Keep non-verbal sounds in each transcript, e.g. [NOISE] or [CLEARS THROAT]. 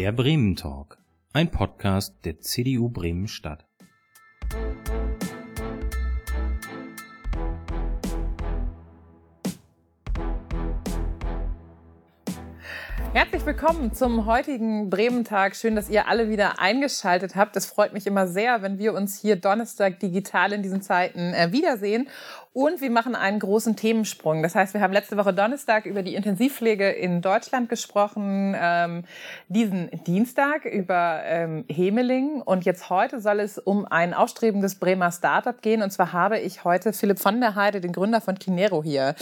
Der Bremen Talk, ein Podcast der CDU Bremen Stadt. Herzlich willkommen zum heutigen Bremen-Tag. Schön, dass ihr alle wieder eingeschaltet habt. Es freut mich immer sehr, wenn wir uns hier Donnerstag digital in diesen Zeiten äh, wiedersehen. Und wir machen einen großen Themensprung. Das heißt, wir haben letzte Woche Donnerstag über die Intensivpflege in Deutschland gesprochen, ähm, diesen Dienstag über ähm, Hemeling. Und jetzt heute soll es um ein aufstrebendes Bremer Startup gehen. Und zwar habe ich heute Philipp von der Heide, den Gründer von Kinero, hier.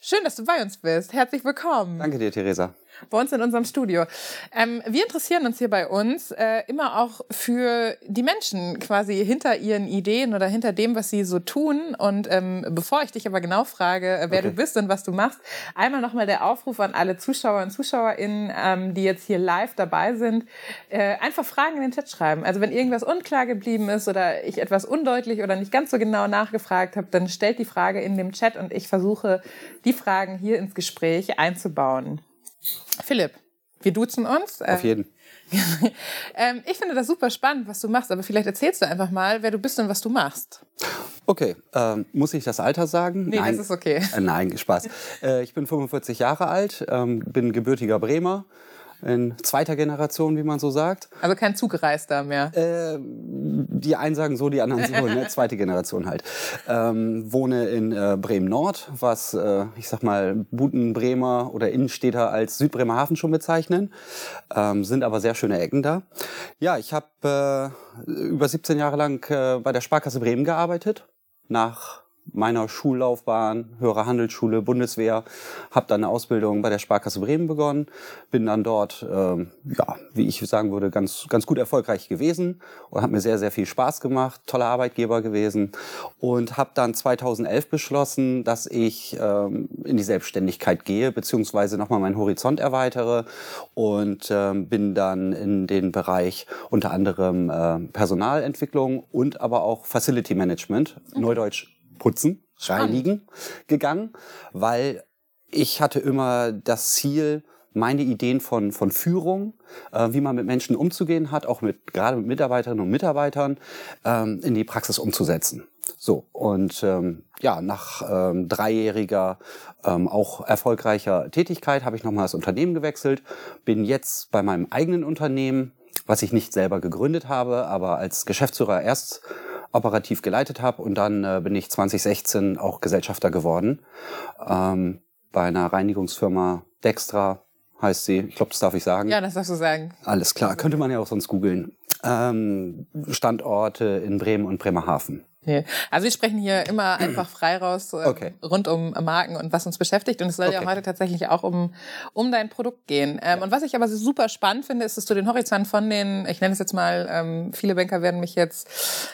Schön, dass du bei uns bist. Herzlich willkommen. Danke dir, Theresa bei uns in unserem Studio. Ähm, wir interessieren uns hier bei uns äh, immer auch für die Menschen quasi hinter ihren Ideen oder hinter dem, was sie so tun. Und ähm, bevor ich dich aber genau frage, äh, wer okay. du bist und was du machst, einmal nochmal der Aufruf an alle Zuschauer und Zuschauerinnen, ähm, die jetzt hier live dabei sind, äh, einfach Fragen in den Chat schreiben. Also wenn irgendwas unklar geblieben ist oder ich etwas undeutlich oder nicht ganz so genau nachgefragt habe, dann stellt die Frage in dem Chat und ich versuche, die Fragen hier ins Gespräch einzubauen. Philipp, wir duzen uns. Auf jeden. [LAUGHS] ähm, ich finde das super spannend, was du machst, aber vielleicht erzählst du einfach mal, wer du bist und was du machst. Okay, ähm, muss ich das Alter sagen? Nee, nein, das ist okay. Äh, nein, Spaß. [LAUGHS] Äh, ich bin 45 Jahre alt, ähm, bin gebürtiger Bremer, in zweiter Generation, wie man so sagt. Also kein Zugreister mehr. Äh, die einen sagen so, die anderen so, ne? [LAUGHS] zweite Generation halt. Ähm, wohne in äh, Bremen Nord, was äh, ich sag mal Buten-Bremer oder Innenstädter als Südbremer Hafen schon bezeichnen. Ähm, sind aber sehr schöne Ecken da. Ja, ich habe äh, über 17 Jahre lang äh, bei der Sparkasse Bremen gearbeitet. Nach meiner Schullaufbahn, höhere Handelsschule, Bundeswehr, habe dann eine Ausbildung bei der Sparkasse Bremen begonnen, bin dann dort, ähm, ja, wie ich sagen würde, ganz ganz gut erfolgreich gewesen und hat mir sehr sehr viel Spaß gemacht, toller Arbeitgeber gewesen und habe dann 2011 beschlossen, dass ich ähm, in die Selbstständigkeit gehe beziehungsweise nochmal meinen Horizont erweitere und ähm, bin dann in den Bereich unter anderem äh, Personalentwicklung und aber auch Facility Management, okay. Neudeutsch putzen, reinigen gegangen, weil ich hatte immer das Ziel, meine Ideen von, von Führung, äh, wie man mit Menschen umzugehen hat, auch mit, gerade mit Mitarbeiterinnen und Mitarbeitern, ähm, in die Praxis umzusetzen. So, und ähm, ja, nach ähm, dreijähriger, ähm, auch erfolgreicher Tätigkeit habe ich nochmal das Unternehmen gewechselt, bin jetzt bei meinem eigenen Unternehmen, was ich nicht selber gegründet habe, aber als Geschäftsführer erst operativ geleitet habe und dann äh, bin ich 2016 auch Gesellschafter geworden ähm, bei einer Reinigungsfirma Dextra heißt sie. Ich glaube, das darf ich sagen. Ja, das darfst du sagen. Alles klar, könnte man ja auch sonst googeln. Ähm, Standorte in Bremen und Bremerhaven. Nee. Also wir sprechen hier immer einfach frei raus äh, okay. rund um Marken und was uns beschäftigt. Und es soll okay. ja heute tatsächlich auch um, um dein Produkt gehen. Ähm, ja. Und was ich aber super spannend finde, ist, dass du den Horizont von den, ich nenne es jetzt mal, ähm, viele Banker werden mich jetzt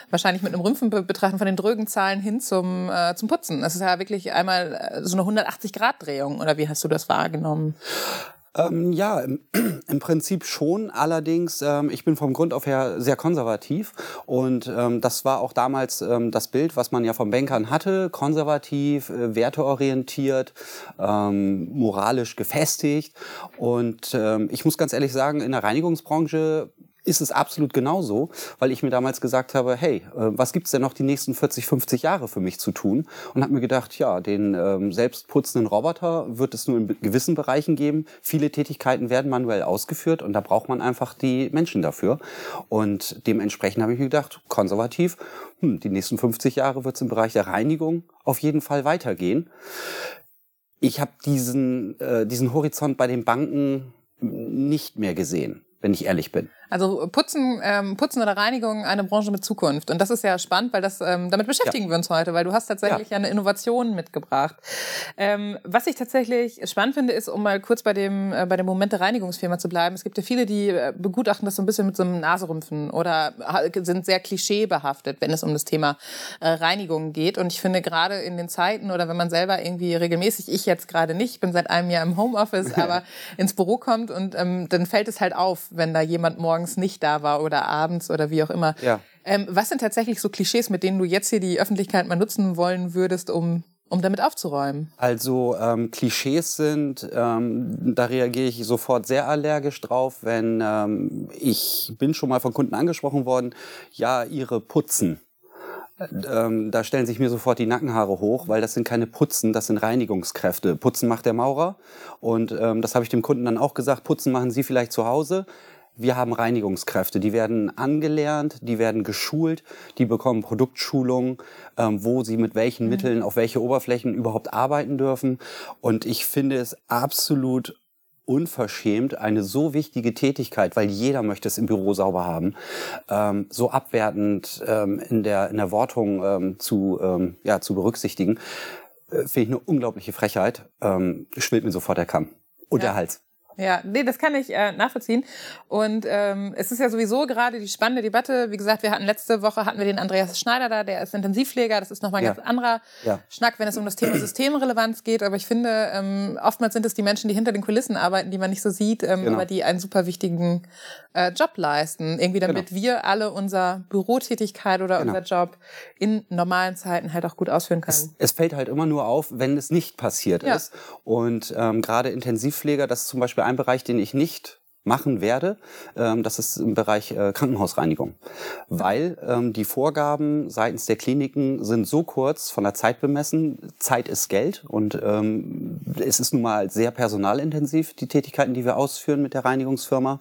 wahrscheinlich mit einem Rümpfen be betrachten, von den drögen Zahlen hin zum, äh, zum Putzen. Das ist ja wirklich einmal äh, so eine 180-Grad-Drehung. Oder wie hast du das wahrgenommen? Ähm, ja, im, [CLEARS THROAT] im, Prinzip schon. Allerdings, ähm, ich bin vom Grund auf her sehr konservativ und ähm, das war auch damals ähm, das Bild, was man ja von Bankern hatte. Konservativ, äh, werteorientiert, ähm, moralisch gefestigt. Und ähm, ich muss ganz ehrlich sagen, in der Reinigungsbranche ist es absolut genauso, weil ich mir damals gesagt habe, hey, äh, was gibt's denn noch die nächsten 40, 50 Jahre für mich zu tun? Und habe mir gedacht, ja, den ähm, selbstputzenden Roboter wird es nur in gewissen Bereichen geben. Viele Tätigkeiten werden manuell ausgeführt und da braucht man einfach die Menschen dafür. Und dementsprechend habe ich mir gedacht, konservativ, hm, die nächsten 50 Jahre wird es im Bereich der Reinigung auf jeden Fall weitergehen. Ich habe diesen, äh, diesen Horizont bei den Banken nicht mehr gesehen wenn ich ehrlich bin. Also Putzen, ähm, Putzen oder Reinigung, eine Branche mit Zukunft. Und das ist ja spannend, weil das ähm, damit beschäftigen ja. wir uns heute, weil du hast tatsächlich ja. eine Innovation mitgebracht. Ähm, was ich tatsächlich spannend finde, ist, um mal kurz bei dem äh, bei dem Moment der Reinigungsfirma zu bleiben. Es gibt ja viele, die äh, begutachten das so ein bisschen mit so einem Naserümpfen oder sind sehr klischeebehaftet, wenn es um das Thema äh, Reinigung geht. Und ich finde gerade in den Zeiten oder wenn man selber irgendwie regelmäßig, ich jetzt gerade nicht, ich bin seit einem Jahr im Homeoffice, [LAUGHS] aber ins Büro kommt und ähm, dann fällt es halt auf, wenn da jemand morgen morgens nicht da war oder abends oder wie auch immer. Ja. Ähm, was sind tatsächlich so Klischees, mit denen du jetzt hier die Öffentlichkeit mal nutzen wollen würdest, um um damit aufzuräumen? Also ähm, Klischees sind, ähm, da reagiere ich sofort sehr allergisch drauf, wenn ähm, ich bin schon mal von Kunden angesprochen worden, ja, ihre putzen. Ähm, da stellen sich mir sofort die Nackenhaare hoch, weil das sind keine Putzen, das sind Reinigungskräfte. Putzen macht der Maurer und ähm, das habe ich dem Kunden dann auch gesagt, Putzen machen Sie vielleicht zu Hause. Wir haben Reinigungskräfte, die werden angelernt, die werden geschult, die bekommen Produktschulung, ähm, wo sie mit welchen mhm. Mitteln auf welche Oberflächen überhaupt arbeiten dürfen. Und ich finde es absolut unverschämt, eine so wichtige Tätigkeit, weil jeder möchte es im Büro sauber haben, ähm, so abwertend ähm, in, der, in der Wortung ähm, zu, ähm, ja, zu berücksichtigen, äh, finde ich eine unglaubliche Frechheit. Ähm, schwillt mir sofort der Kamm und ja. der Hals. Ja, nee, das kann ich äh, nachvollziehen. Und ähm, es ist ja sowieso gerade die spannende Debatte. Wie gesagt, wir hatten letzte Woche hatten wir den Andreas Schneider da, der ist Intensivpfleger. Das ist nochmal ein ja. ganz anderer ja. Schnack, wenn es um das Thema Systemrelevanz geht. Aber ich finde, ähm, oftmals sind es die Menschen, die hinter den Kulissen arbeiten, die man nicht so sieht, ähm, genau. aber die einen super wichtigen äh, Job leisten. Irgendwie damit genau. wir alle unser Bürotätigkeit oder genau. unser Job in normalen Zeiten halt auch gut ausführen können. Es, es fällt halt immer nur auf, wenn es nicht passiert ja. ist. Und ähm, gerade Intensivpfleger, das ist zum Beispiel ein Bereich, den ich nicht machen werde, ähm, das ist im Bereich äh, Krankenhausreinigung. Weil ähm, die Vorgaben seitens der Kliniken sind so kurz von der Zeit bemessen. Zeit ist Geld und ähm, es ist nun mal sehr personalintensiv, die Tätigkeiten, die wir ausführen mit der Reinigungsfirma.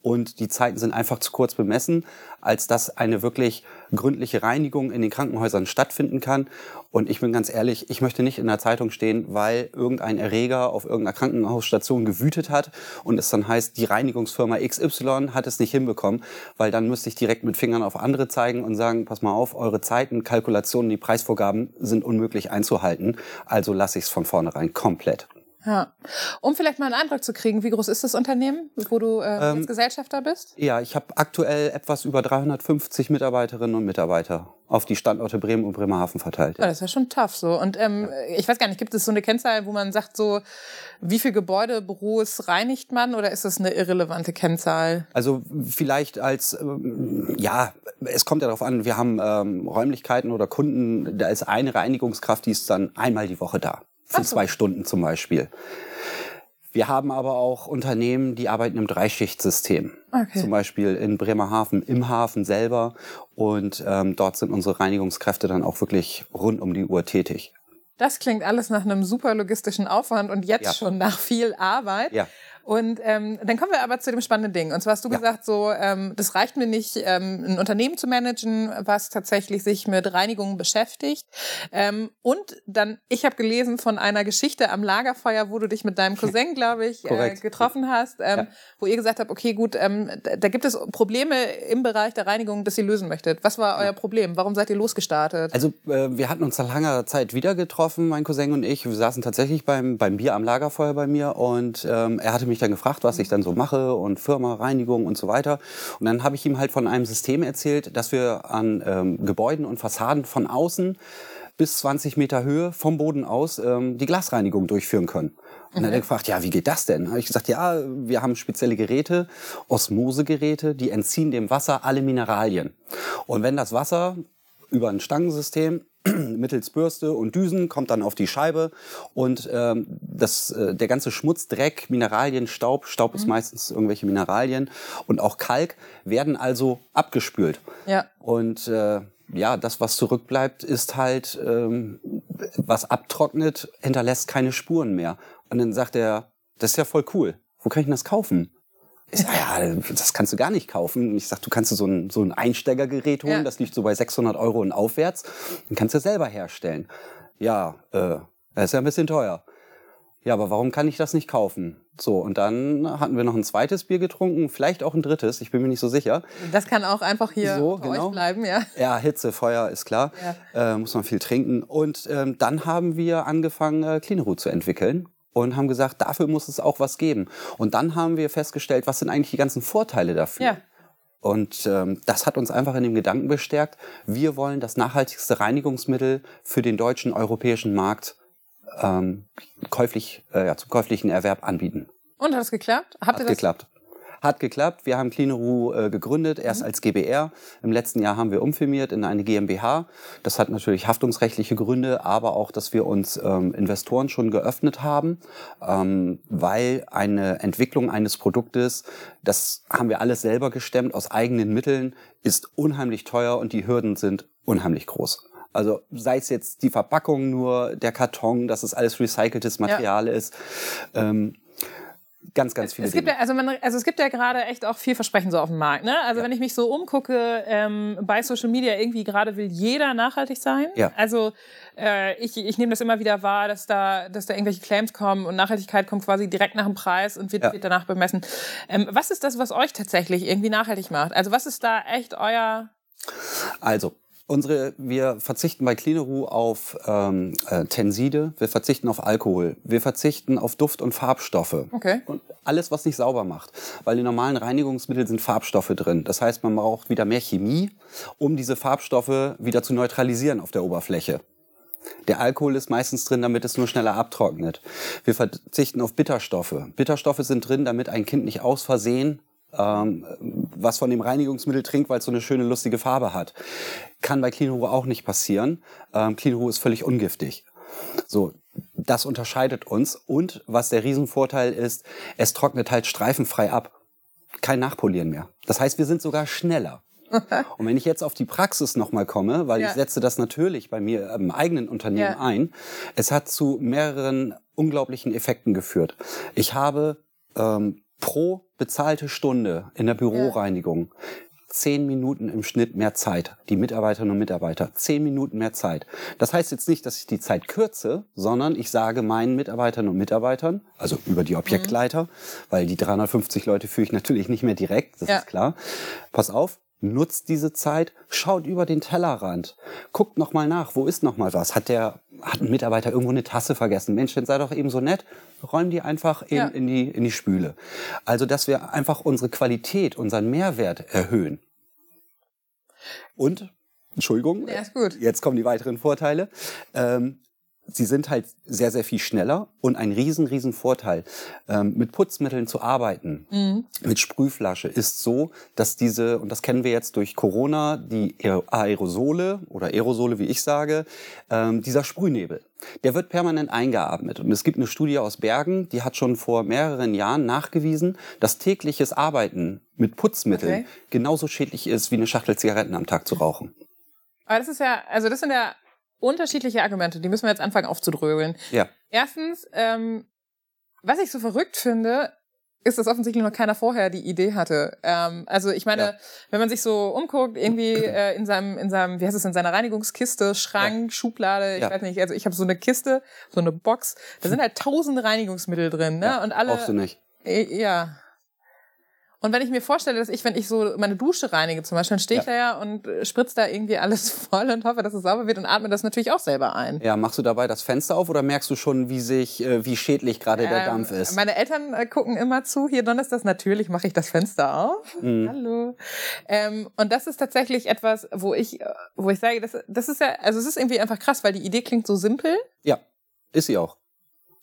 Und die Zeiten sind einfach zu kurz bemessen, als dass eine wirklich gründliche Reinigung in den Krankenhäusern stattfinden kann. Und ich bin ganz ehrlich, ich möchte nicht in der Zeitung stehen, weil irgendein Erreger auf irgendeiner Krankenhausstation gewütet hat und es dann heißt, die Reinigungsfirma XY hat es nicht hinbekommen, weil dann müsste ich direkt mit Fingern auf andere zeigen und sagen, pass mal auf, eure Zeiten, Kalkulationen, die Preisvorgaben sind unmöglich einzuhalten. Also lasse ich es von vornherein komplett. Ja. Um vielleicht mal einen Eindruck zu kriegen, wie groß ist das Unternehmen, wo du äh, ähm, Gesellschafter bist? Ja, ich habe aktuell etwas über 350 Mitarbeiterinnen und Mitarbeiter auf die Standorte Bremen und Bremerhaven verteilt. Ja. ja das ist ja schon tough so. Und ähm, ja. ich weiß gar nicht, gibt es so eine Kennzahl, wo man sagt, so wie viel Gebäude, Büros reinigt man oder ist das eine irrelevante Kennzahl? Also vielleicht als, ähm, ja, es kommt ja darauf an, wir haben ähm, Räumlichkeiten oder Kunden, da ist eine Reinigungskraft, die ist dann einmal die Woche da so. zwei Stunden zum Beispiel. Wir haben aber auch Unternehmen, die arbeiten im Dreischichtsystem. Okay. Zum Beispiel in Bremerhaven im Hafen selber. Und ähm, dort sind unsere Reinigungskräfte dann auch wirklich rund um die Uhr tätig. Das klingt alles nach einem super logistischen Aufwand und jetzt ja. schon nach viel Arbeit. Ja. Und ähm, dann kommen wir aber zu dem spannenden Ding. Und zwar hast du ja. gesagt, so, ähm, das reicht mir nicht, ähm, ein Unternehmen zu managen, was tatsächlich sich mit Reinigung beschäftigt. Ähm, und dann, ich habe gelesen von einer Geschichte am Lagerfeuer, wo du dich mit deinem Cousin, [LAUGHS] glaube ich, äh, getroffen hast, ähm, ja. wo ihr gesagt habt, okay, gut, ähm, da, da gibt es Probleme im Bereich der Reinigung, das ihr lösen möchtet. Was war euer Problem? Warum seid ihr losgestartet? Also äh, wir hatten uns nach langer Zeit wieder getroffen, mein Cousin und ich. Wir saßen tatsächlich beim, beim Bier am Lagerfeuer bei mir und ähm, er hatte mich mich dann gefragt, was ich dann so mache und Firma, Reinigung und so weiter. Und dann habe ich ihm halt von einem System erzählt, dass wir an ähm, Gebäuden und Fassaden von außen bis 20 Meter Höhe vom Boden aus ähm, die Glasreinigung durchführen können. Und dann hat er gefragt, ja, wie geht das denn? Habe ich gesagt, ja, wir haben spezielle Geräte, Osmosegeräte, die entziehen dem Wasser alle Mineralien. Und wenn das Wasser über ein Stangensystem [CLEARS THROAT] mittels Bürste und Düsen kommt dann auf die Scheibe und ähm, das, äh, der ganze Schmutz, Dreck, Mineralien, Staub, Staub mhm. ist meistens irgendwelche Mineralien und auch Kalk werden also abgespült. Ja. Und äh, ja, das, was zurückbleibt, ist halt, ähm, was abtrocknet, hinterlässt keine Spuren mehr. Und dann sagt er, das ist ja voll cool. Wo kann ich denn das kaufen? Ich sag, ja, das kannst du gar nicht kaufen. Ich sag, du kannst so ein, so ein Einsteigergerät holen, ja. das liegt so bei 600 Euro und aufwärts. Dann kannst du selber herstellen. Ja, äh, das ist ja ein bisschen teuer. Ja, aber warum kann ich das nicht kaufen? So, und dann hatten wir noch ein zweites Bier getrunken, vielleicht auch ein drittes, ich bin mir nicht so sicher. Das kann auch einfach hier so, bei genau. euch bleiben, ja. Ja, Hitze, Feuer ist klar, ja. äh, muss man viel trinken. Und ähm, dann haben wir angefangen, äh, Cleanroot zu entwickeln und haben gesagt, dafür muss es auch was geben. Und dann haben wir festgestellt, was sind eigentlich die ganzen Vorteile dafür? Ja. Und ähm, das hat uns einfach in dem Gedanken bestärkt, wir wollen das nachhaltigste Reinigungsmittel für den deutschen europäischen Markt ähm, käuflich, äh, ja, zum käuflichen Erwerb anbieten. Und hat es geklappt? Habt hat ihr das geklappt. Hat geklappt. Wir haben Cleaneru äh, gegründet, erst mhm. als GBR. Im letzten Jahr haben wir umfirmiert in eine GmbH. Das hat natürlich haftungsrechtliche Gründe, aber auch, dass wir uns ähm, Investoren schon geöffnet haben, ähm, weil eine Entwicklung eines Produktes, das haben wir alles selber gestemmt aus eigenen Mitteln, ist unheimlich teuer und die Hürden sind unheimlich groß. Also sei es jetzt die Verpackung nur, der Karton, dass es alles recyceltes Material ja. ist. Ähm, ganz, ganz viele es gibt Dinge. Ja, also, man, also es gibt ja gerade echt auch viel Versprechen so auf dem Markt. Ne? Also ja. wenn ich mich so umgucke ähm, bei Social Media, irgendwie gerade will jeder nachhaltig sein. Ja. Also äh, ich, ich nehme das immer wieder wahr, dass da, dass da irgendwelche Claims kommen und Nachhaltigkeit kommt quasi direkt nach dem Preis und wird, ja. wird danach bemessen. Ähm, was ist das, was euch tatsächlich irgendwie nachhaltig macht? Also was ist da echt euer... Also Unsere, wir verzichten bei Cleaneru auf ähm, äh, Tenside, wir verzichten auf Alkohol, wir verzichten auf Duft- und Farbstoffe. Okay. Und alles, was nicht sauber macht. Weil in normalen Reinigungsmitteln sind Farbstoffe drin. Das heißt, man braucht wieder mehr Chemie, um diese Farbstoffe wieder zu neutralisieren auf der Oberfläche. Der Alkohol ist meistens drin, damit es nur schneller abtrocknet. Wir verzichten auf Bitterstoffe. Bitterstoffe sind drin, damit ein Kind nicht aus Versehen ähm, was von dem Reinigungsmittel trinkt, weil es so eine schöne, lustige Farbe hat. Kann bei Cleanru auch nicht passieren. Ähm, Cleanru ist völlig ungiftig. So, das unterscheidet uns. Und was der Riesenvorteil ist, es trocknet halt streifenfrei ab. Kein Nachpolieren mehr. Das heißt, wir sind sogar schneller. [LAUGHS] Und wenn ich jetzt auf die Praxis nochmal komme, weil ja. ich setze das natürlich bei mir im eigenen Unternehmen ja. ein, es hat zu mehreren unglaublichen Effekten geführt. Ich habe ähm, pro bezahlte Stunde in der Büroreinigung zehn Minuten im Schnitt mehr Zeit. Die Mitarbeiterinnen und Mitarbeiter. Zehn Minuten mehr Zeit. Das heißt jetzt nicht, dass ich die Zeit kürze, sondern ich sage meinen Mitarbeiterinnen und Mitarbeitern, also über die Objektleiter, mhm. weil die 350 Leute führe ich natürlich nicht mehr direkt, das ja. ist klar. Pass auf, nutzt diese Zeit, schaut über den Tellerrand, guckt noch mal nach, wo ist noch mal was? Hat der hat ein Mitarbeiter irgendwo eine Tasse vergessen? Mensch, dann sei doch eben so nett, räum die einfach in, ja. in die in die Spüle. Also, dass wir einfach unsere Qualität, unseren Mehrwert erhöhen. Und Entschuldigung, ja, ist gut. jetzt kommen die weiteren Vorteile. Ähm, sie sind halt sehr, sehr viel schneller und ein riesen, riesen Vorteil. Ähm, mit Putzmitteln zu arbeiten, mhm. mit Sprühflasche, ist so, dass diese, und das kennen wir jetzt durch Corona, die Aerosole oder Aerosole, wie ich sage, ähm, dieser Sprühnebel, der wird permanent eingeatmet. Und es gibt eine Studie aus Bergen, die hat schon vor mehreren Jahren nachgewiesen, dass tägliches Arbeiten mit Putzmitteln okay. genauso schädlich ist, wie eine Schachtel Zigaretten am Tag zu rauchen. Aber das ist ja, also das sind ja unterschiedliche Argumente, die müssen wir jetzt anfangen aufzudrögeln. Ja. Erstens, ähm, was ich so verrückt finde, ist, dass offensichtlich noch keiner vorher die Idee hatte. Ähm, also ich meine, ja. wenn man sich so umguckt, irgendwie [CLEARS THROAT] äh, in seinem, in seinem, wie heißt es, in seiner Reinigungskiste, Schrank, ja. Schublade, ich ja. weiß nicht, also ich habe so eine Kiste, so eine Box, da sind halt tausende Reinigungsmittel drin, ne? Und alle. Brauchst du nicht. Äh, ja. Und wenn ich mir vorstelle, dass ich, wenn ich so meine Dusche reinige zum Beispiel, dann stehe ich ja. da ja und äh, spritze da irgendwie alles [LAUGHS] voll und hoffe, dass es sauber wird und atme das natürlich auch selber ein. Ja, machst du dabei das Fenster auf oder merkst du schon, wie sich, äh, wie schädlich gerade ähm, der Dampf ist? Meine Eltern äh, gucken immer zu. Hier das natürlich, mache ich das Fenster auf. Mhm. Hallo. Ähm, und das ist tatsächlich etwas, wo ich, wo ich sage, das, das ist ja, also es ist irgendwie einfach krass, weil die Idee klingt so simpel. Ja, ist sie auch.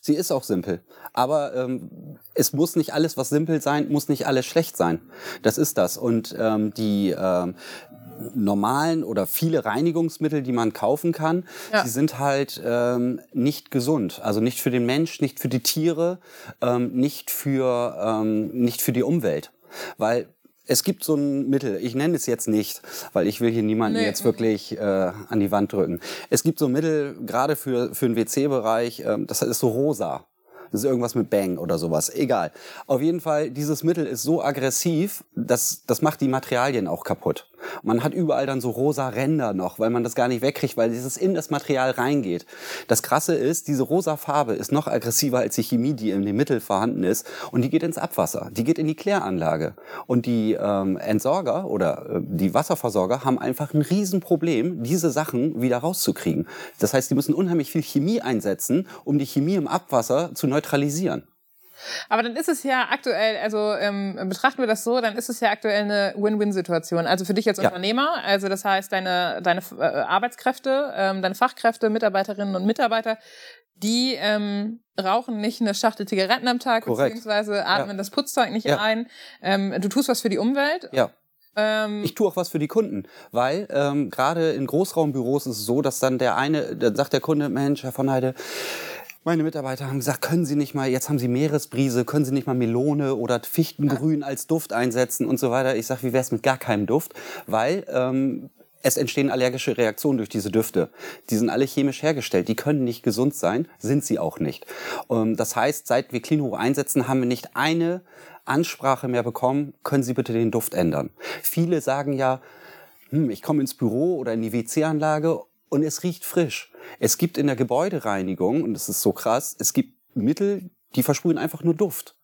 Sie ist auch simpel. Aber ähm, es muss nicht alles, was simpel sein, muss nicht alles schlecht sein. Das ist das. Und ähm, die ähm, normalen oder viele Reinigungsmittel, die man kaufen kann, ja. die sind halt ähm, nicht gesund. Also nicht für den Mensch, nicht für die Tiere, ähm, nicht für ähm, nicht für die Umwelt. Weil es gibt so ein Mittel, ich nenne es jetzt nicht, weil ich will hier niemanden nee. jetzt wirklich äh, an die Wand drücken. Es gibt so ein Mittel, gerade für, für den WC-Bereich, äh, das ist so rosa. Das ist irgendwas mit Bang oder sowas. Egal. Auf jeden Fall, dieses Mittel ist so aggressiv, dass das macht die Materialien auch kaputt. Man hat überall dann so rosa Ränder noch, weil man das gar nicht wegkriegt, weil dieses in das Material reingeht. Das Krasse ist, diese rosa Farbe ist noch aggressiver als die Chemie, die in dem Mittel vorhanden ist. Und die geht ins Abwasser, die geht in die Kläranlage. Und die ähm, Entsorger oder äh, die Wasserversorger haben einfach ein Riesenproblem, diese Sachen wieder rauszukriegen. Das heißt, die müssen unheimlich viel Chemie einsetzen, um die Chemie im Abwasser zu neutralisieren. Aber dann ist es ja aktuell, also ähm, betrachten wir das so, dann ist es ja aktuell eine Win-Win-Situation. Also für dich als ja. Unternehmer, also das heißt deine, deine äh, Arbeitskräfte, ähm, deine Fachkräfte, Mitarbeiterinnen und Mitarbeiter, die ähm, rauchen nicht eine Schachtel Zigaretten am Tag, Korrekt. beziehungsweise atmen Ja. das Putzzeug nicht Ja. ein. Ähm, du tust was für die Umwelt. Ja. Ähm, Ich tue auch was für die Kunden, weil ähm, gerade in Großraumbüros ist es so, dass dann der eine, dann sagt der Kunde, Mensch, Herr von Heide, meine Mitarbeiter haben gesagt, können Sie nicht mal, jetzt haben Sie Meeresbrise, können Sie nicht mal Melone oder Fichtengrün als Duft einsetzen und so weiter. Ich sage, wie wär's mit gar keinem Duft? Weil ähm, es entstehen allergische Reaktionen durch diese Düfte. Die sind alle chemisch hergestellt. Die können nicht gesund sein, sind sie auch nicht. Ähm, das heißt, seit wir Cleanro einsetzen, haben wir nicht eine Ansprache mehr bekommen, können Sie bitte den Duft ändern. Viele sagen ja, hm, ich komme ins Büro oder in die WC-Anlage und es riecht frisch. Es gibt in der Gebäudereinigung, und das ist so krass, es gibt Mittel, die versprühen einfach nur Duft.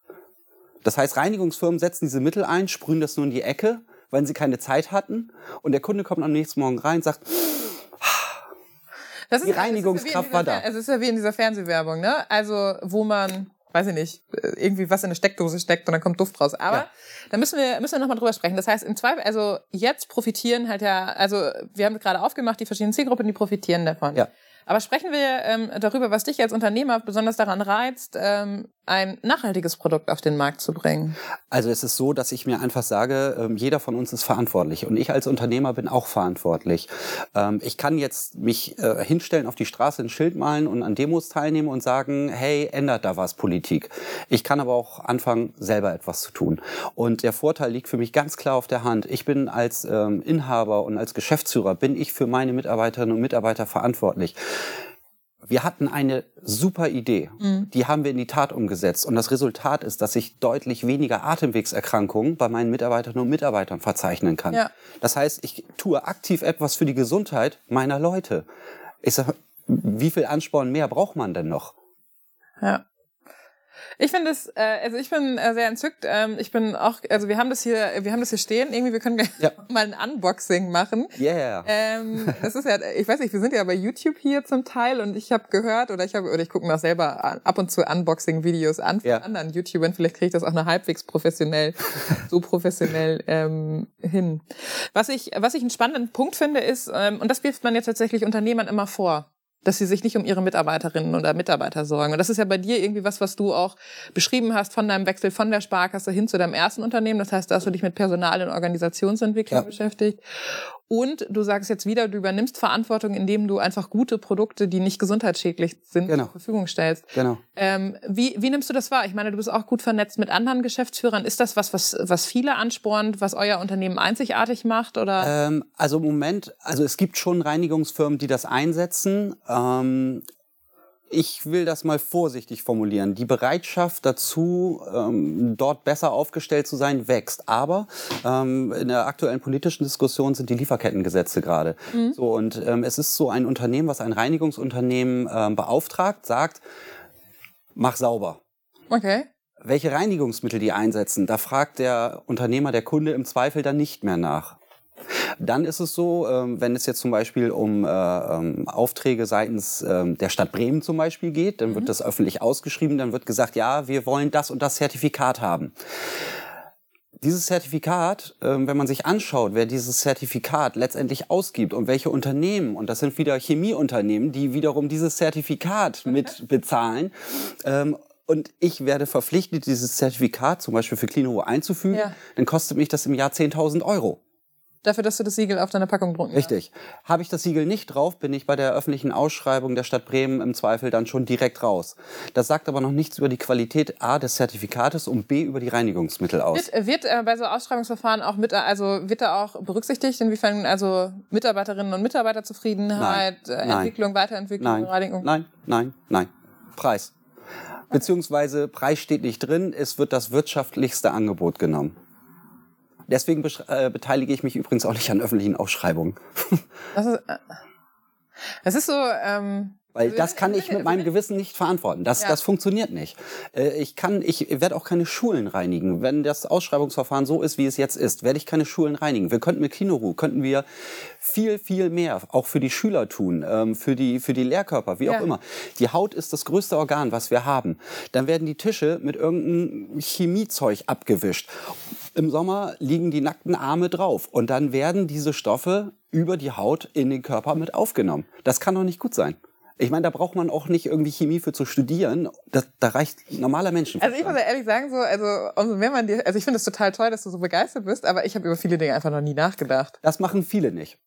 Das heißt, Reinigungsfirmen setzen diese Mittel ein, sprühen das nur in die Ecke, weil sie keine Zeit hatten. Und der Kunde kommt am nächsten Morgen rein und sagt, das die Reinigungskraft ist in war da. Es ist ja wie in dieser Fernsehwerbung, ne? Also, wo man, weiß ich nicht, irgendwie was in eine Steckdose steckt und dann kommt Duft raus. Aber Ja. da müssen wir, müssen wir nochmal drüber sprechen. Das heißt, im Zweifel, also jetzt profitieren halt ja, also wir haben gerade aufgemacht, die verschiedenen Zielgruppen, die profitieren davon. Ja. Aber sprechen wir ähm, darüber, was dich als Unternehmer besonders daran reizt, ähm, ein nachhaltiges Produkt auf den Markt zu bringen. Also es ist so, dass ich mir einfach sage, ähm, jeder von uns ist verantwortlich und ich als Unternehmer bin auch verantwortlich. Ähm, Ich kann jetzt mich äh, hinstellen auf die Straße, ein Schild malen und an Demos teilnehmen und sagen, hey, ändert da was Politik. Ich kann aber auch anfangen, selber etwas zu tun. Und der Vorteil liegt für mich ganz klar auf der Hand. Ich bin als ähm, Inhaber und als Geschäftsführer, bin ich für meine Mitarbeiterinnen und Mitarbeiter verantwortlich. Wir hatten eine super Idee. Die haben wir in die Tat umgesetzt. Und das Resultat ist, dass ich deutlich weniger Atemwegserkrankungen bei meinen Mitarbeiterinnen und Mitarbeitern verzeichnen kann. Ja. Das heißt, ich tue aktiv etwas für die Gesundheit meiner Leute. Ich sag, wie viel Ansporn mehr braucht man denn noch? Ja. Ich finde es, äh, also ich bin äh, sehr entzückt. Ähm, ich bin auch, also wir haben das hier, wir haben das hier stehen. Irgendwie, wir können Ja. [LAUGHS] mal ein Unboxing machen. Yeah. Ähm, das ist ja, ich weiß nicht, wir sind ja bei YouTube hier zum Teil und ich habe gehört oder ich habe oder ich gucke mir auch selber an- ab und zu Unboxing-Videos an von Ja. anderen YouTubern. Vielleicht kriege ich das auch noch halbwegs professionell, [LAUGHS] so professionell ähm, hin. Was ich, was ich einen spannenden Punkt finde, ist ähm, und das wirft man jetzt tatsächlich Unternehmern immer vor dass sie sich nicht um ihre Mitarbeiterinnen oder Mitarbeiter sorgen. Und das ist ja bei dir irgendwie was, was du auch beschrieben hast von deinem Wechsel von der Sparkasse hin zu deinem ersten Unternehmen. Das heißt, da hast du dich mit Personal- und Organisationsentwicklung Ja. beschäftigt. Und du sagst jetzt wieder, du übernimmst Verantwortung, indem du einfach gute Produkte, die nicht gesundheitsschädlich sind, Genau. zur Verfügung stellst. Genau. Ähm, wie, wie nimmst du das wahr? Ich meine, du bist auch gut vernetzt mit anderen Geschäftsführern. Ist das was, was, was viele anspornt, was euer Unternehmen einzigartig macht? Oder? Ähm, also im Moment, also es gibt schon Reinigungsfirmen, die das einsetzen. Ähm, ich will das mal vorsichtig formulieren. Die Bereitschaft dazu, ähm, dort besser aufgestellt zu sein, wächst. Aber ähm, in der aktuellen politischen Diskussion sind die Lieferkettengesetze gerade. So und ähm, es ist so ein Unternehmen, was ein Reinigungsunternehmen ähm, beauftragt, sagt, mach sauber Okay. welche Reinigungsmittel die einsetzen, da fragt der Unternehmer, der Kunde im Zweifel dann nicht mehr nach. Dann ist es so, ähm, wenn es jetzt zum Beispiel um äh, ähm, Aufträge seitens ähm, der Stadt Bremen zum Beispiel geht, dann wird das öffentlich ausgeschrieben, dann wird gesagt, ja, wir wollen das und das Zertifikat haben. Dieses Zertifikat, wenn man sich anschaut, wer dieses Zertifikat letztendlich ausgibt und welche Unternehmen, und das sind wieder Chemieunternehmen, die wiederum dieses Zertifikat mit bezahlen, ähm, und ich werde verpflichtet, dieses Zertifikat zum Beispiel für Cleanro einzufügen, Ja. dann kostet mich das im Jahr 10.000 Euro. Dafür, dass du das Siegel auf deine Packung drucken Richtig. Habe ich das Siegel nicht drauf, bin ich bei der öffentlichen Ausschreibung der Stadt Bremen im Zweifel dann schon direkt raus. Das sagt aber noch nichts über die Qualität A des Zertifikates und B über die Reinigungsmittel aus. Wird, wird äh, bei so Ausschreibungsverfahren auch mit, also wird da auch berücksichtigt, inwiefern also Mitarbeiterinnen und Mitarbeiterzufriedenheit, äh, Nein. Entwicklung, Weiterentwicklung, Nein, Reinigung? nein, nein, nein. Preis. Beziehungsweise Preis steht nicht drin, es wird das wirtschaftlichste Angebot genommen. Deswegen äh, beteilige ich mich übrigens auch nicht an öffentlichen Ausschreibungen. Das ist, äh, das ist so, ähm, Weil das kann ich mit meinem [LAUGHS] Gewissen nicht verantworten. Das, Ja. das funktioniert nicht. Äh, Ich kann, ich werde auch keine Schulen reinigen. Wenn das Ausschreibungsverfahren so ist, wie es jetzt ist, werde ich keine Schulen reinigen. Wir könnten mit Kinoru, könnten wir viel, viel mehr auch für die Schüler tun, ähm, für die, für die Lehrkörper, wie Ja. auch immer. Die Haut ist das größte Organ, was wir haben. Dann werden die Tische mit irgendeinem Chemiezeug abgewischt. Im Sommer liegen die nackten Arme drauf und dann werden diese Stoffe über die Haut in den Körper mit aufgenommen. Das kann doch nicht gut sein. Ich meine, da braucht man auch nicht irgendwie Chemie für zu studieren. Das, da reicht normaler Menschen. Also ich muss ja ehrlich sagen, so, also umso mehr man dir, also ich finde es total toll, dass du so begeistert bist, aber ich habe über viele Dinge einfach noch nie nachgedacht. Das machen viele nicht.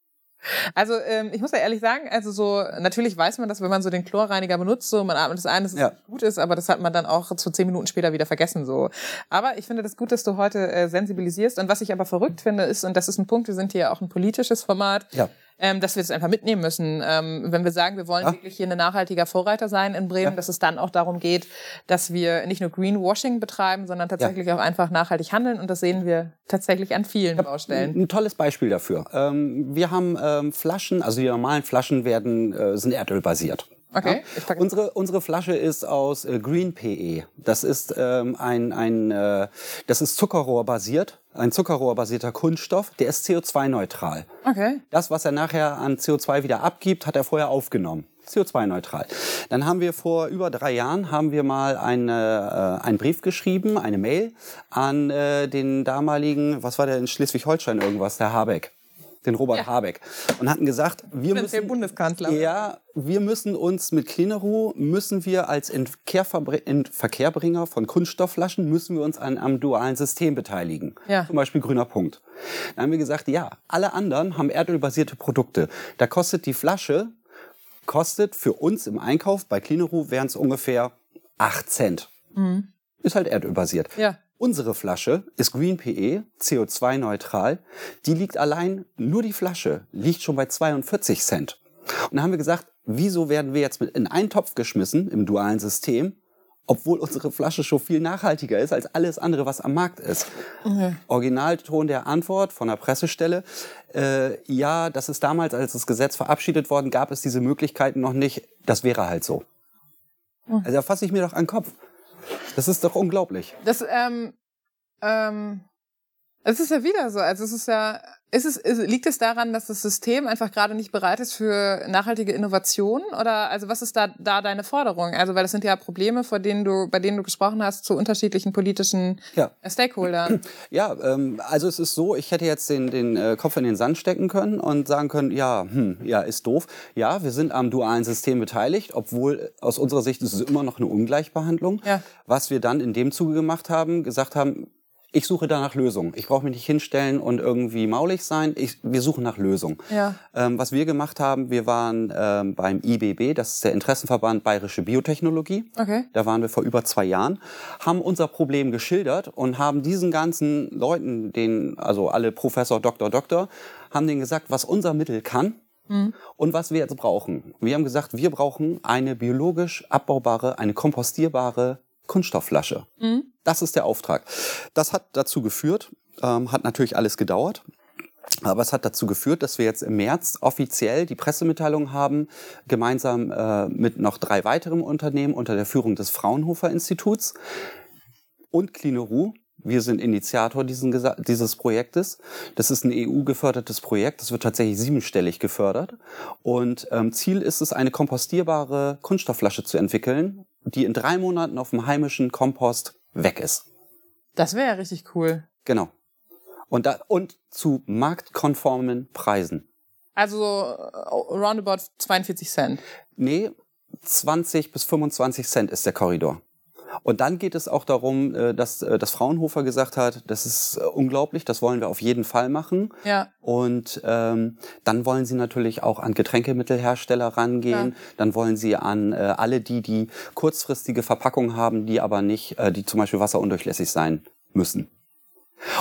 Also ähm, ich muss ja ehrlich sagen, also so natürlich weiß man, dass wenn man so den Chlorreiniger benutzt, so man atmet es ein, dass es Ja. gut ist, aber das hat man dann auch so zehn Minuten später wieder vergessen so. Aber ich finde das gut, dass du heute äh, sensibilisierst. Und was ich aber verrückt finde, ist und das ist ein Punkt, wir sind hier ja auch ein politisches Format. Ja. Ähm, dass wir das einfach mitnehmen müssen. Ähm, wenn wir sagen, wir wollen Ja. wirklich hier ein nachhaltiger Vorreiter sein in Bremen, Ja. dass es dann auch darum geht, dass wir nicht nur Greenwashing betreiben, sondern tatsächlich auch einfach nachhaltig handeln. Und das sehen wir tatsächlich an vielen Baustellen. Ein tolles Beispiel dafür. Ähm, wir haben ähm, Flaschen, also die normalen Flaschen werden, äh, sind erdölbasiert. Okay, packe Unsere, unsere Flasche ist aus äh, Green PE. Das ist ähm, ein, ein äh, das ist Zuckerrohrbasiert, ein Zuckerrohrbasierter Kunststoff, der ist CO2-neutral. Okay. Das, was er nachher an CO2 wieder abgibt, hat er vorher aufgenommen. CO2-neutral. Dann haben wir vor über drei Jahren haben wir mal eine, äh, einen Brief geschrieben, eine Mail an äh, den damaligen, was war der in Schleswig-Holstein irgendwas, der Habeck, den Robert Ja. Habeck, und hatten gesagt, wir müssen Bundeskanzler? ja, wir müssen uns mit Cleaneru, müssen wir als Inverkehrbringer von Kunststoffflaschen, müssen wir uns an am dualen System beteiligen. Ja. Zum Beispiel grüner Punkt. Dann haben wir gesagt, ja, alle anderen haben erdölbasierte Produkte. Da kostet die Flasche, kostet für uns im Einkauf bei Cleaneru wären es ungefähr 8 Cent. Ist halt erdölbasiert. Ja. Unsere Flasche ist Green PE, CO2-neutral. Die liegt allein, nur die Flasche, liegt schon bei 42 Cent. Und dann haben wir gesagt, wieso werden wir jetzt mit in einen Topf geschmissen im dualen System, obwohl unsere Flasche schon viel nachhaltiger ist als alles andere, was am Markt ist. Originalton der Antwort von der Pressestelle, äh, ja, das ist damals, als das Gesetz verabschiedet worden, gab es diese Möglichkeiten noch nicht. Das wäre halt so. Also da fasse ich mir doch an den Kopf. Das ist doch unglaublich. Das, ähm, ähm, es ist ja wieder so. Also es ist ja, ist es, ist, liegt es daran, dass das System einfach gerade nicht bereit ist für nachhaltige Innovationen? Oder also was ist da, da deine Forderung? Also weil das sind ja Probleme, vor denen du, bei denen du gesprochen hast, zu unterschiedlichen politischen Ja. Stakeholdern. [CLEARS THROAT] Ja, ähm, also es ist so, ich hätte jetzt den, den äh, Kopf in den Sand stecken können und sagen können, ja, hm, ja, ist doof. Ja, wir sind am dualen System beteiligt, obwohl aus unserer Sicht ist es immer noch eine Ungleichbehandlung. Ja. Was wir dann in dem Zuge gemacht haben, gesagt haben, ich suche da nach Lösungen. Ich brauche mich nicht hinstellen und irgendwie maulig sein. Ich, wir suchen nach Lösungen. Ja. Ähm, was wir gemacht haben, wir waren ähm, beim IBB, das ist der Interessenverband Bayerische Biotechnologie. Okay. Da waren wir vor über zwei Jahren, haben unser Problem geschildert und haben diesen ganzen Leuten, den, also alle Professor, Doktor, Doktor, haben denen gesagt, was unser Mittel kann und was wir jetzt brauchen. Wir haben gesagt, wir brauchen eine biologisch abbaubare, eine kompostierbare Kunststoffflasche. Das ist der Auftrag. Das hat dazu geführt, ähm, hat natürlich alles gedauert. Aber es hat dazu geführt, dass wir jetzt im März offiziell die Pressemitteilung haben, gemeinsam äh, mit noch drei weiteren Unternehmen unter der Führung des Fraunhofer Instituts und Cleaneru. Wir sind Initiator diesen, dieses Projektes. Das ist ein EU-gefördertes Projekt. Das wird tatsächlich siebenstellig gefördert. Und ähm, Ziel ist es, eine kompostierbare Kunststoffflasche zu entwickeln, die in drei Monaten auf dem heimischen Kompost weg ist. Das wäre ja richtig cool. Genau. Und, da, und zu marktkonformen Preisen. Also äh, roundabout 42 Cent. Nee, 20 bis 25 Cent ist der Korridor. Und dann geht es auch darum, äh, dass äh, das Fraunhofer gesagt hat, das ist äh, unglaublich, das wollen wir auf jeden Fall machen. Ja. Und ähm, dann wollen sie natürlich auch an Getränkemittelhersteller rangehen. Ja. Dann wollen sie an äh, alle die, die kurzfristige Verpackungen haben, die aber nicht, äh, die zum Beispiel wasserundurchlässig sein müssen.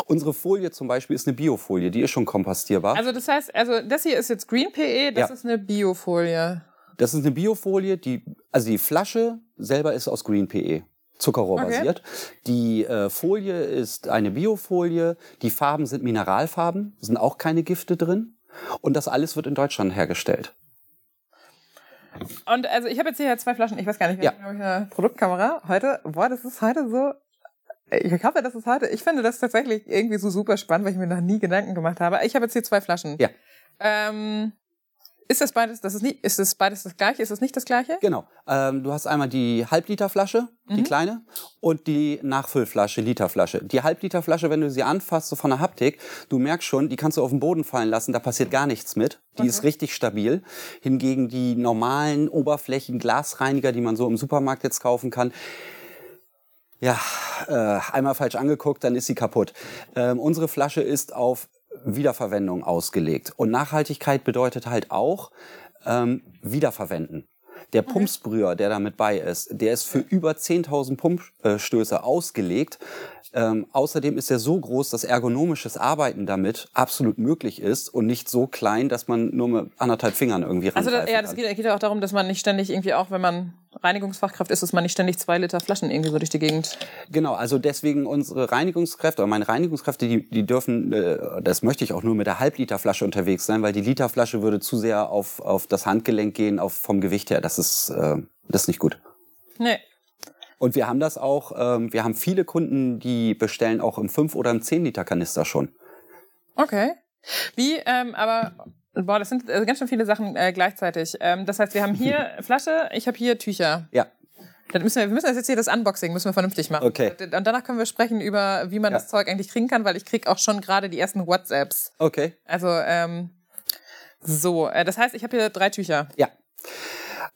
Unsere Folie zum Beispiel ist eine Biofolie, die ist schon kompostierbar. Also das heißt, also das hier ist jetzt Green PE, das Ja. ist eine Biofolie. Das ist eine Biofolie, die, also die Flasche selber ist aus Green PE. Zuckerrohrbasiert. Die äh, Folie ist eine Biofolie. Die Farben sind Mineralfarben, sind auch keine Gifte drin. Und das alles wird in Deutschland hergestellt. Und also ich habe jetzt hier zwei Flaschen, ich weiß gar nicht, wir Ja. haben, ich, eine Produktkamera heute. Boah, das ist heute so. Ich hoffe, das ist heute. Ich finde das tatsächlich irgendwie so super spannend, weil ich mir noch nie Gedanken gemacht habe. Ich habe jetzt hier zwei Flaschen. Ja. Ähm, Ist das beides, das ist nicht, ist das beides das gleiche? Ist das nicht das gleiche? Genau. Ähm, du hast einmal die Halbliterflasche, die kleine, und die Nachfüllflasche, Literflasche. Die Halbliterflasche, wenn du sie anfasst, so von der Haptik, du merkst schon, die kannst du auf den Boden fallen lassen, da passiert gar nichts mit. Die ist richtig stabil. Hingegen die normalen Oberflächen, Glasreiniger, die man so im Supermarkt jetzt kaufen kann, ja, äh, einmal falsch angeguckt, dann ist sie kaputt. Ähm, unsere Flasche ist auf Wiederverwendung ausgelegt. Und Nachhaltigkeit bedeutet halt auch ähm, Wiederverwenden. Der Pumpsprüher, der da mit bei ist, der ist für über 10.000 Pumpstöße ausgelegt. Ähm, außerdem ist er so groß, dass ergonomisches Arbeiten damit absolut möglich ist und nicht so klein, dass man nur mit anderthalb Fingern irgendwie Also rangreifen da, ja, das kann. geht, geht ja auch darum, dass man nicht ständig irgendwie auch, wenn man Reinigungsfachkraft ist, dass man nicht ständig zwei Liter Flaschen irgendwie so durch die Gegend. Genau, also deswegen unsere Reinigungskräfte oder meine Reinigungskräfte, die, die dürfen, äh, das möchte ich auch nur mit der Halbliterflasche unterwegs sein, weil die Literflasche würde zu sehr auf, auf das Handgelenk gehen, auf, vom Gewicht her. Das ist, äh, das ist nicht gut. Nee. Und wir haben das auch, ähm, wir haben viele Kunden, die bestellen auch im 5 oder im 10 Liter Kanister schon. Okay. Wie, ähm, aber, boah, das sind äh, ganz schön viele Sachen äh, gleichzeitig. Ähm, das heißt, wir haben hier [LAUGHS] Flasche, ich habe hier Tücher. Ja, Dann müssen wir, wir müssen jetzt hier das Unboxing müssen wir vernünftig machen. Okay. Und danach können wir sprechen über, wie man Ja. das Zeug eigentlich kriegen kann, weil ich krieg auch schon gerade die ersten WhatsApps. okay. Also, ähm, so, äh, das heißt, ich habe hier drei Tücher. Ja.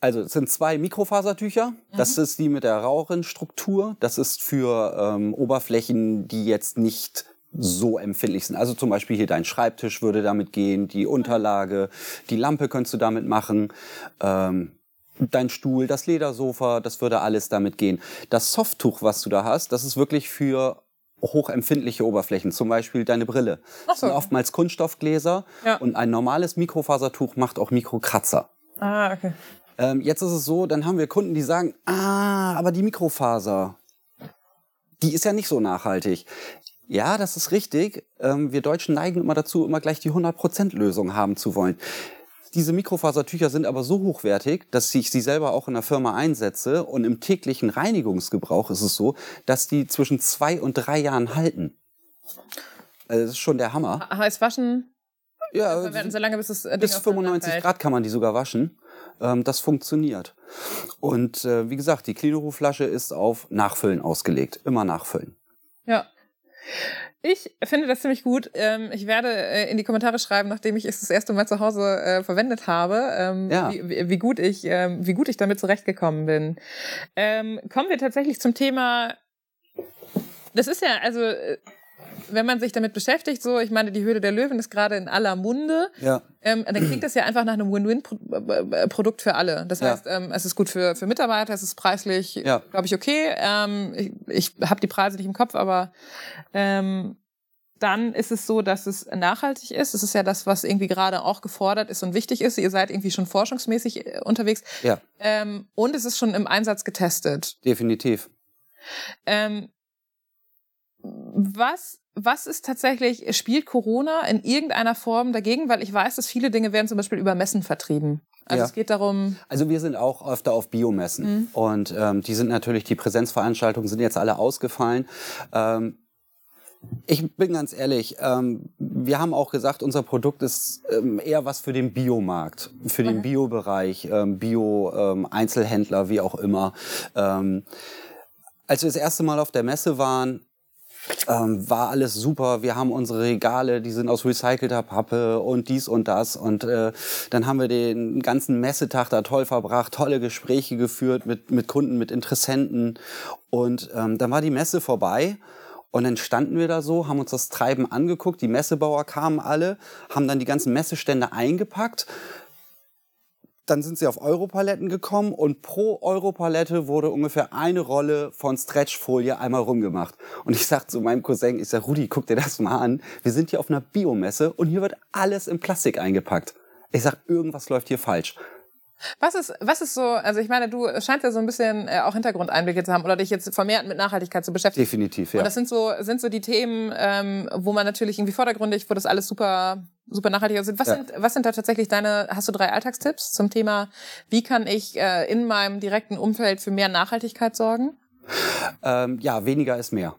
Also es sind zwei Mikrofasertücher. Das ist die mit der raueren Struktur. Das ist für ähm, Oberflächen, die jetzt nicht so empfindlich sind. Also zum Beispiel hier dein Schreibtisch würde damit gehen, die Unterlage, die Lampe könntest du damit machen. Ähm, Dein Stuhl, das Ledersofa, das würde alles damit gehen. Das Softtuch, was du da hast, das ist wirklich für hochempfindliche Oberflächen, zum Beispiel deine Brille. Das so. sind oftmals Kunststoffgläser Ja. und ein normales Mikrofasertuch macht auch Mikrokratzer. Ah, okay. Ähm, jetzt ist es so, dann haben wir Kunden, die sagen, ah, aber die Mikrofaser, die ist ja nicht so nachhaltig. Ja, das ist richtig. Ähm, wir Deutschen neigen immer dazu, immer gleich die 100%-Lösung haben zu wollen. Diese Mikrofasertücher sind aber so hochwertig, dass ich sie selber auch in der Firma einsetze und im täglichen Reinigungsgebrauch ist es so, dass die zwischen zwei und drei Jahren halten. Also das ist schon der Hammer. Heiß waschen, Ja, verwenden, solange bis es äh, Ding bis aufeinander 95 fällt. Grad kann man die sogar waschen. Ähm, das funktioniert. Und äh, wie gesagt, die Cleanro-Flasche ist auf Nachfüllen ausgelegt. Immer nachfüllen. Ja. Ich finde das ziemlich gut. Ähm, ich werde äh, in die Kommentare schreiben, nachdem ich es das erste Mal zu Hause äh, verwendet habe, ähm, Ja. wie, wie, gut ich, ähm, wie gut ich damit zurechtgekommen bin. Kommen wir tatsächlich zum Thema. Das ist ja also, äh, wenn man sich damit beschäftigt, so, ich meine, die Höhle der Löwen ist gerade in aller Munde. Ja. Ähm, dann klingt das ja einfach nach einem Win-Win-Produkt für alle. Das Ja. heißt, ähm, es ist gut für, für Mitarbeiter, es ist preislich, Ja. glaube ich, okay. Ähm, ich ich habe die Preise nicht im Kopf, aber ähm, dann ist es so, dass es nachhaltig ist. Es ist ja das, was irgendwie gerade auch gefordert ist und wichtig ist. Ihr seid irgendwie schon forschungsmäßig äh, unterwegs. Ja, Ähm, und es ist schon im Einsatz getestet. definitiv. Ähm, was, was ist tatsächlich, spielt Corona in irgendeiner Form dagegen? Weil ich weiß, dass viele Dinge werden zum Beispiel über Messen vertrieben. Also Ja. es geht darum, Also wir sind auch öfter auf Biomessen. Und ähm, die sind natürlich, die Präsenzveranstaltungen sind jetzt alle ausgefallen. Ähm, ich bin ganz ehrlich, ähm, wir haben auch gesagt, unser Produkt ist ähm, eher was für den Biomarkt, für den Biobereich, ähm, Bio-Einzelhändler, wie auch immer. Ähm, als wir das erste Mal auf der Messe waren, ähm, war alles super. Wir haben unsere Regale, die sind aus recycelter Pappe und dies und das. Und äh, dann haben wir den ganzen Messetag da toll verbracht, tolle Gespräche geführt mit, mit Kunden, mit Interessenten. Und ähm, dann war die Messe vorbei. Und dann standen wir da so, haben uns das Treiben angeguckt. Die Messebauer kamen alle, haben dann die ganzen Messestände eingepackt. Dann sind sie auf Europaletten gekommen und pro Europalette wurde ungefähr eine Rolle von Stretchfolie einmal rumgemacht. Und ich sag zu meinem Cousin, ich sag, Rudi, guck dir das mal an. Wir sind hier auf einer Biomesse und hier wird alles in Plastik eingepackt. Ich sag, irgendwas läuft hier falsch. Was ist, was ist so, also ich meine, du scheinst ja so ein bisschen äh, auch Hintergrundeinblicke zu haben oder dich jetzt vermehrt mit Nachhaltigkeit zu beschäftigen. Definitiv, Und ja. das sind so, sind so die Themen, ähm, wo man natürlich irgendwie vordergründig, wo das alles super, super nachhaltig aussieht. Was Ja. sind, was sind da tatsächlich deine, hast du drei Alltagstipps zum Thema, wie kann ich äh, in meinem direkten Umfeld für mehr Nachhaltigkeit sorgen? Ähm, ja, weniger ist mehr.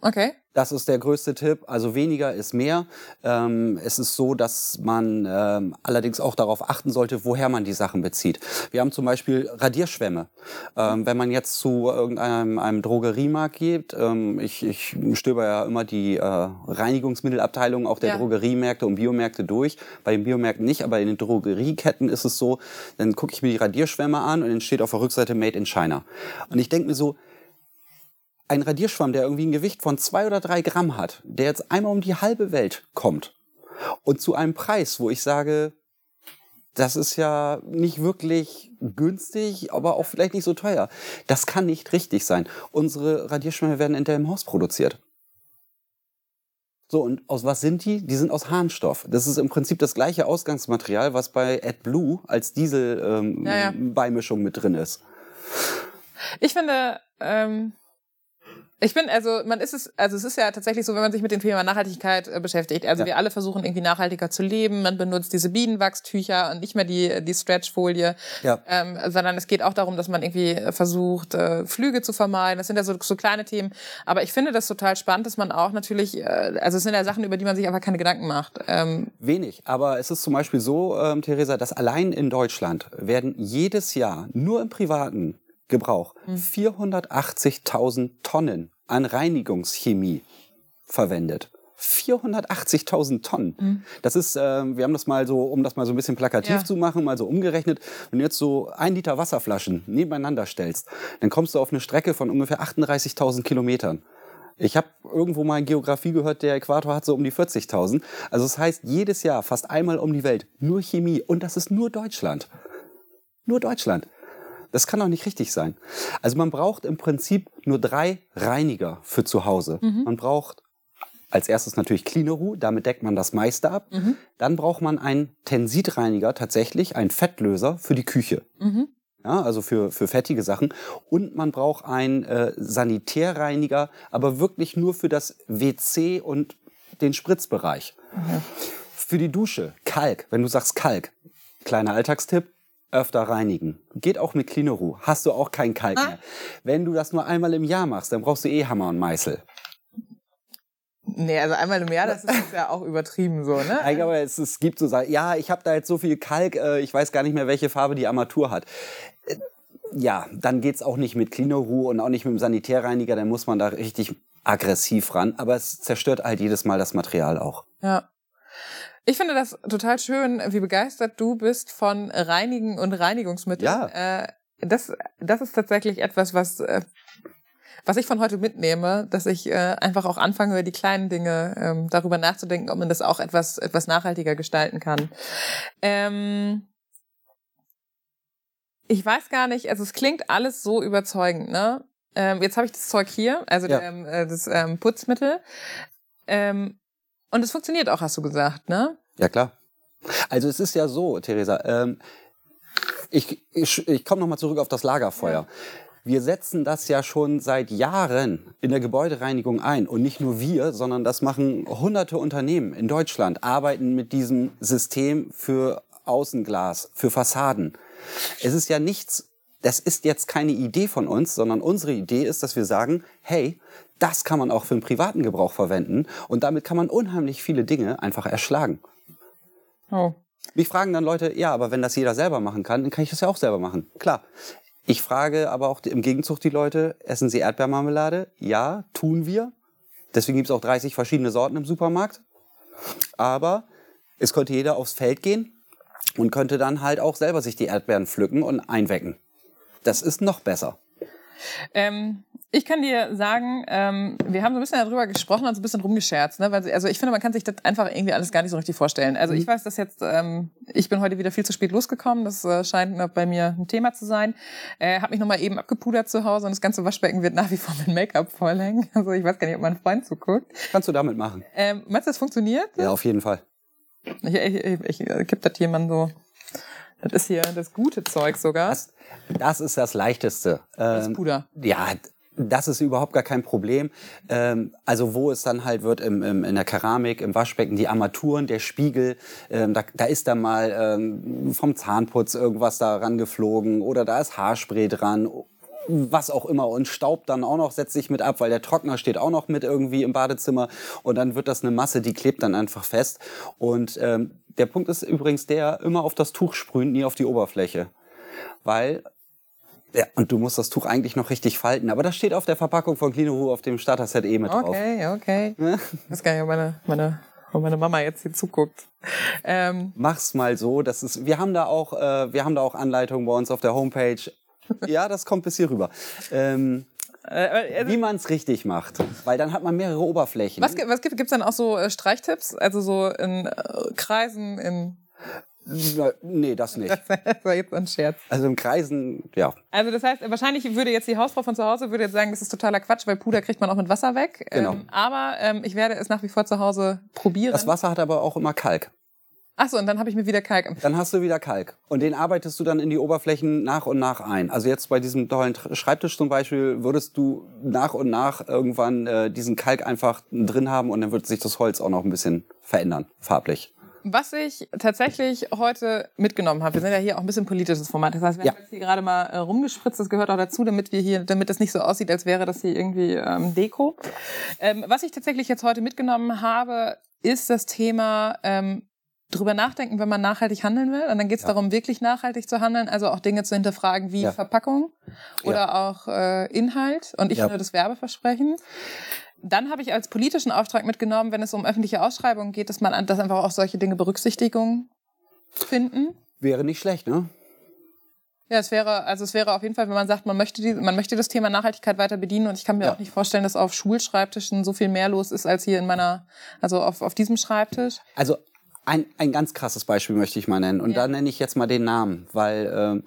Okay. Das ist der größte Tipp. Also weniger ist mehr. Ähm, es ist so, dass man ähm, allerdings auch darauf achten sollte, woher man die Sachen bezieht. Wir haben zum Beispiel Radierschwämme. Ähm, wenn man jetzt zu irgendeinem einem Drogeriemarkt geht, ähm, ich, ich stöber ja immer die äh, Reinigungsmittelabteilung auch der Ja. Drogeriemärkte und Biomärkte durch. Bei den Biomärkten nicht, aber in den Drogerieketten ist es so, dann gucke ich mir die Radierschwämme an und dann steht auf der Rückseite Made in China. Und ich denke mir so, ein Radierschwamm, der irgendwie ein Gewicht von zwei oder drei Gramm hat, der jetzt einmal um die halbe Welt kommt und zu einem Preis, wo ich sage, das ist ja nicht wirklich günstig, aber auch vielleicht nicht so teuer. Das kann nicht richtig sein. Unsere Radierschwämme werden in Delmenhorst produziert. So, und aus was sind die? Die sind aus Harnstoff. Das ist im Prinzip das gleiche Ausgangsmaterial, was bei AdBlue als Dieselbeimischung ähm, Ja, ja. Mit drin ist. Ich finde, ähm, ich bin, also man ist es, also es ist ja tatsächlich so, wenn man sich mit dem Thema Nachhaltigkeit äh, beschäftigt. Also Ja. wir alle versuchen irgendwie nachhaltiger zu leben. Man benutzt diese Bienenwachstücher und nicht mehr die die Stretchfolie, Ja. ähm, sondern es geht auch darum, dass man irgendwie versucht äh, Flüge zu vermeiden. Das sind ja so, so kleine Themen. Aber ich finde das total spannend, dass man auch natürlich, äh, also es sind ja Sachen, über die man sich einfach keine Gedanken macht. Ähm, Wenig, aber es ist zum Beispiel so, ähm, Theresa, dass allein in Deutschland werden jedes Jahr nur im privaten Gebrauch 480.000 Tonnen an Reinigungschemie verwendet. 480.000 Tonnen. Das ist, ähm, wir haben das mal so, um das mal so ein bisschen plakativ Ja. zu machen, mal so umgerechnet. Wenn du jetzt so ein Liter Wasserflaschen nebeneinander stellst, dann kommst du auf eine Strecke von ungefähr 38.000 Kilometern. Ich habe irgendwo mal in Geografie gehört, der Äquator hat so um die 40.000. Also das heißt, jedes Jahr fast einmal um die Welt nur Chemie. Und das ist nur Deutschland. Nur Deutschland. Das kann doch nicht richtig sein. Also man braucht im Prinzip nur drei Reiniger für zu Hause. Man braucht als erstes natürlich Cleaneru, damit deckt man das meiste ab. Dann braucht man einen Tensidreiniger, tatsächlich einen Fettlöser für die Küche. Ja, also für, für fettige Sachen. Und man braucht einen äh, Sanitärreiniger, aber wirklich nur für das WC und den Spritzbereich. Für die Dusche, Kalk. Wenn du sagst Kalk, kleiner Alltagstipp, öfter reinigen. Geht auch mit Cleaneru. Hast du auch keinen Kalk mehr. Wenn du das nur einmal im Jahr machst, dann brauchst du eh Hammer und Meißel. nee, also einmal im Jahr, das ist ja auch übertrieben so, ne? Eigentlich, aber es, es gibt so Sachen, ja, ich habe da jetzt so viel Kalk, äh, ich weiß gar nicht mehr, welche Farbe die Armatur hat. Äh, ja, dann geht's auch nicht mit Cleaneru und auch nicht mit dem Sanitärreiniger, dann muss man da richtig aggressiv ran. Aber es zerstört halt jedes Mal das Material auch. Ja. Ich finde das total schön, wie begeistert du bist von Reinigen und Reinigungsmitteln. Ja. Äh, das, das ist tatsächlich etwas, was, äh, was ich von heute mitnehme, dass ich äh, einfach auch anfange, über die kleinen Dinge ähm, darüber nachzudenken, ob man das auch etwas, etwas nachhaltiger gestalten kann. Ähm, ich weiß gar nicht, also es klingt alles so überzeugend, ne? Ähm, jetzt habe ich das Zeug hier, also Ja. ähm, äh, das ähm, Putzmittel. Ähm, und es funktioniert auch, hast du gesagt, ne? Ja, klar. Also es ist ja so, Theresa, ähm, ich, ich, ich komme nochmal zurück auf das Lagerfeuer. Wir setzen das ja schon seit Jahren in der Gebäudereinigung ein. Und nicht nur wir, sondern das machen hunderte Unternehmen in Deutschland, arbeiten mit diesem System für Außenglas, für Fassaden. Es ist ja nichts, das ist jetzt keine Idee von uns, sondern unsere Idee ist, dass wir sagen, hey, das kann man auch für den privaten Gebrauch verwenden und damit kann man unheimlich viele Dinge einfach erschlagen. Oh. Mich fragen dann Leute, ja, aber wenn das jeder selber machen kann, dann kann ich das ja auch selber machen. Klar. Ich frage aber auch im Gegenzug die Leute, essen sie Erdbeermarmelade? Ja, tun wir. Deswegen gibt es auch 30 verschiedene Sorten im Supermarkt. Aber es könnte jeder aufs Feld gehen und könnte dann halt auch selber sich die Erdbeeren pflücken und einwecken. Das ist noch besser. Ähm, ich kann dir sagen, ähm, wir haben so ein bisschen darüber gesprochen und so ein bisschen rumgescherzt. Ne? Weil, also ich finde, man kann sich das einfach irgendwie alles gar nicht so richtig vorstellen. Also ich weiß, dass jetzt, ähm, ich bin heute wieder viel zu spät losgekommen. Das äh, scheint bei mir ein Thema zu sein. Äh, habe mich nochmal eben abgepudert zu Hause und das ganze Waschbecken wird nach wie vor mit Make-up vollhängen. [LAUGHS] Also ich weiß gar nicht, ob mein Freund zuguckt. Kannst du damit machen? Ähm, meinst du, das funktioniert? Ja, auf jeden Fall. Ich, ich, ich, ich kipp das jemand so. Das ist hier das gute Zeug sogar. Das, das ist das Leichteste. Das Ähm, Puder. Ja, das ist überhaupt gar kein Problem. Ähm, also wo es dann halt wird im, im, in der Keramik, im Waschbecken, die Armaturen, der Spiegel, ähm, da, da ist dann mal ähm, vom Zahnputz irgendwas da rangeflogen oder da ist Haarspray dran was auch immer und Staub dann auch noch setzt sich mit ab, weil der Trockner steht auch noch mit irgendwie im Badezimmer und dann wird das eine Masse, die klebt dann einfach fest. Und ähm, der Punkt ist übrigens der, immer auf das Tuch sprühen, nie auf die Oberfläche. Weil ja, und du musst das Tuch eigentlich noch richtig falten. Aber das steht auf der Verpackung von Clean auf dem Starter-Set eh mit drauf. Okay, okay. [LAUGHS] Ich weiß gar nicht, ob meine, meine, ob meine Mama jetzt hier zuguckt. Ähm. Mach's mal so. Das ist, wir haben da auch, äh, wir haben da auch Anleitungen bei uns auf der Homepage. [LAUGHS] ja, das kommt bis hier rüber. Ähm, äh, also, wie man es richtig macht, weil dann hat man mehrere Oberflächen. Was, was gibt es dann auch so äh, Streichtipps, also so in äh, Kreisen, in nee, das nicht. [LAUGHS] Das war jetzt ein Scherz. Also im Kreisen, ja. Also das heißt, wahrscheinlich würde jetzt die Hausfrau von zu Hause würde jetzt sagen, das ist totaler Quatsch, weil Puder kriegt man auch mit Wasser weg. Genau. Ähm, aber ähm, ich werde es nach wie vor zu Hause probieren. Das Wasser hat aber auch immer Kalk. Ach so, und dann habe ich mir wieder Kalk. Dann hast du wieder Kalk. Und den arbeitest du dann in die Oberflächen nach und nach ein. Also jetzt bei diesem tollen Schreibtisch zum Beispiel würdest du nach und nach irgendwann äh, diesen Kalk einfach drin haben und dann wird sich das Holz auch noch ein bisschen verändern, farblich. Was ich tatsächlich heute mitgenommen habe, wir sind ja hier auch ein bisschen politisches Format. Das heißt, wir ja. haben jetzt hier gerade mal äh, rumgespritzt, das gehört auch dazu, damit wir hier, damit das nicht so aussieht, als wäre das hier irgendwie ähm, Deko. Ähm, was ich tatsächlich jetzt heute mitgenommen habe, ist das Thema ähm, drüber nachdenken, wenn man nachhaltig handeln will. Und dann geht es ja. darum, wirklich nachhaltig zu handeln, also auch Dinge zu hinterfragen wie ja. Verpackung oder ja. auch äh, Inhalt und nicht nur das Werbeversprechen. Dann habe ich als politischen Auftrag mitgenommen, wenn es um öffentliche Ausschreibungen geht, dass man dass einfach auch solche Dinge Berücksichtigung finden. Wäre nicht schlecht, ne? Ja, es wäre, also es wäre auf jeden Fall, wenn man sagt, man möchte, die, man möchte das Thema Nachhaltigkeit weiter bedienen und ich kann mir ja. auch nicht vorstellen, dass auf Schulschreibtischen so viel mehr los ist als hier in meiner, also auf, auf diesem Schreibtisch. Also ein, ein ganz krasses Beispiel möchte ich mal nennen und ja. da nenne ich jetzt mal den Namen, weil ähm,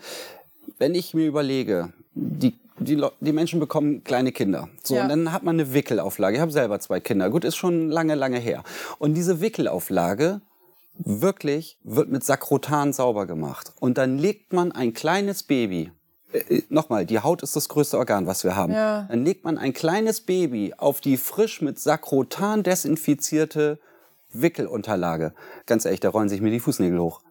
wenn ich mir überlege, die die, die Menschen bekommen kleine Kinder. So, ja. und dann hat man eine Wickelauflage. Ich habe selber zwei Kinder. Gut, ist schon lange, lange her. Und diese Wickelauflage wirklich wird mit Sakrotan sauber gemacht. Und dann legt man ein kleines Baby äh, äh, nochmal, die Haut ist das größte Organ, was wir haben. Ja. Dann legt man ein kleines Baby auf die frisch mit Sakrotan desinfizierte Wickelunterlage. Ganz ehrlich, da rollen sich mir die Fußnägel hoch.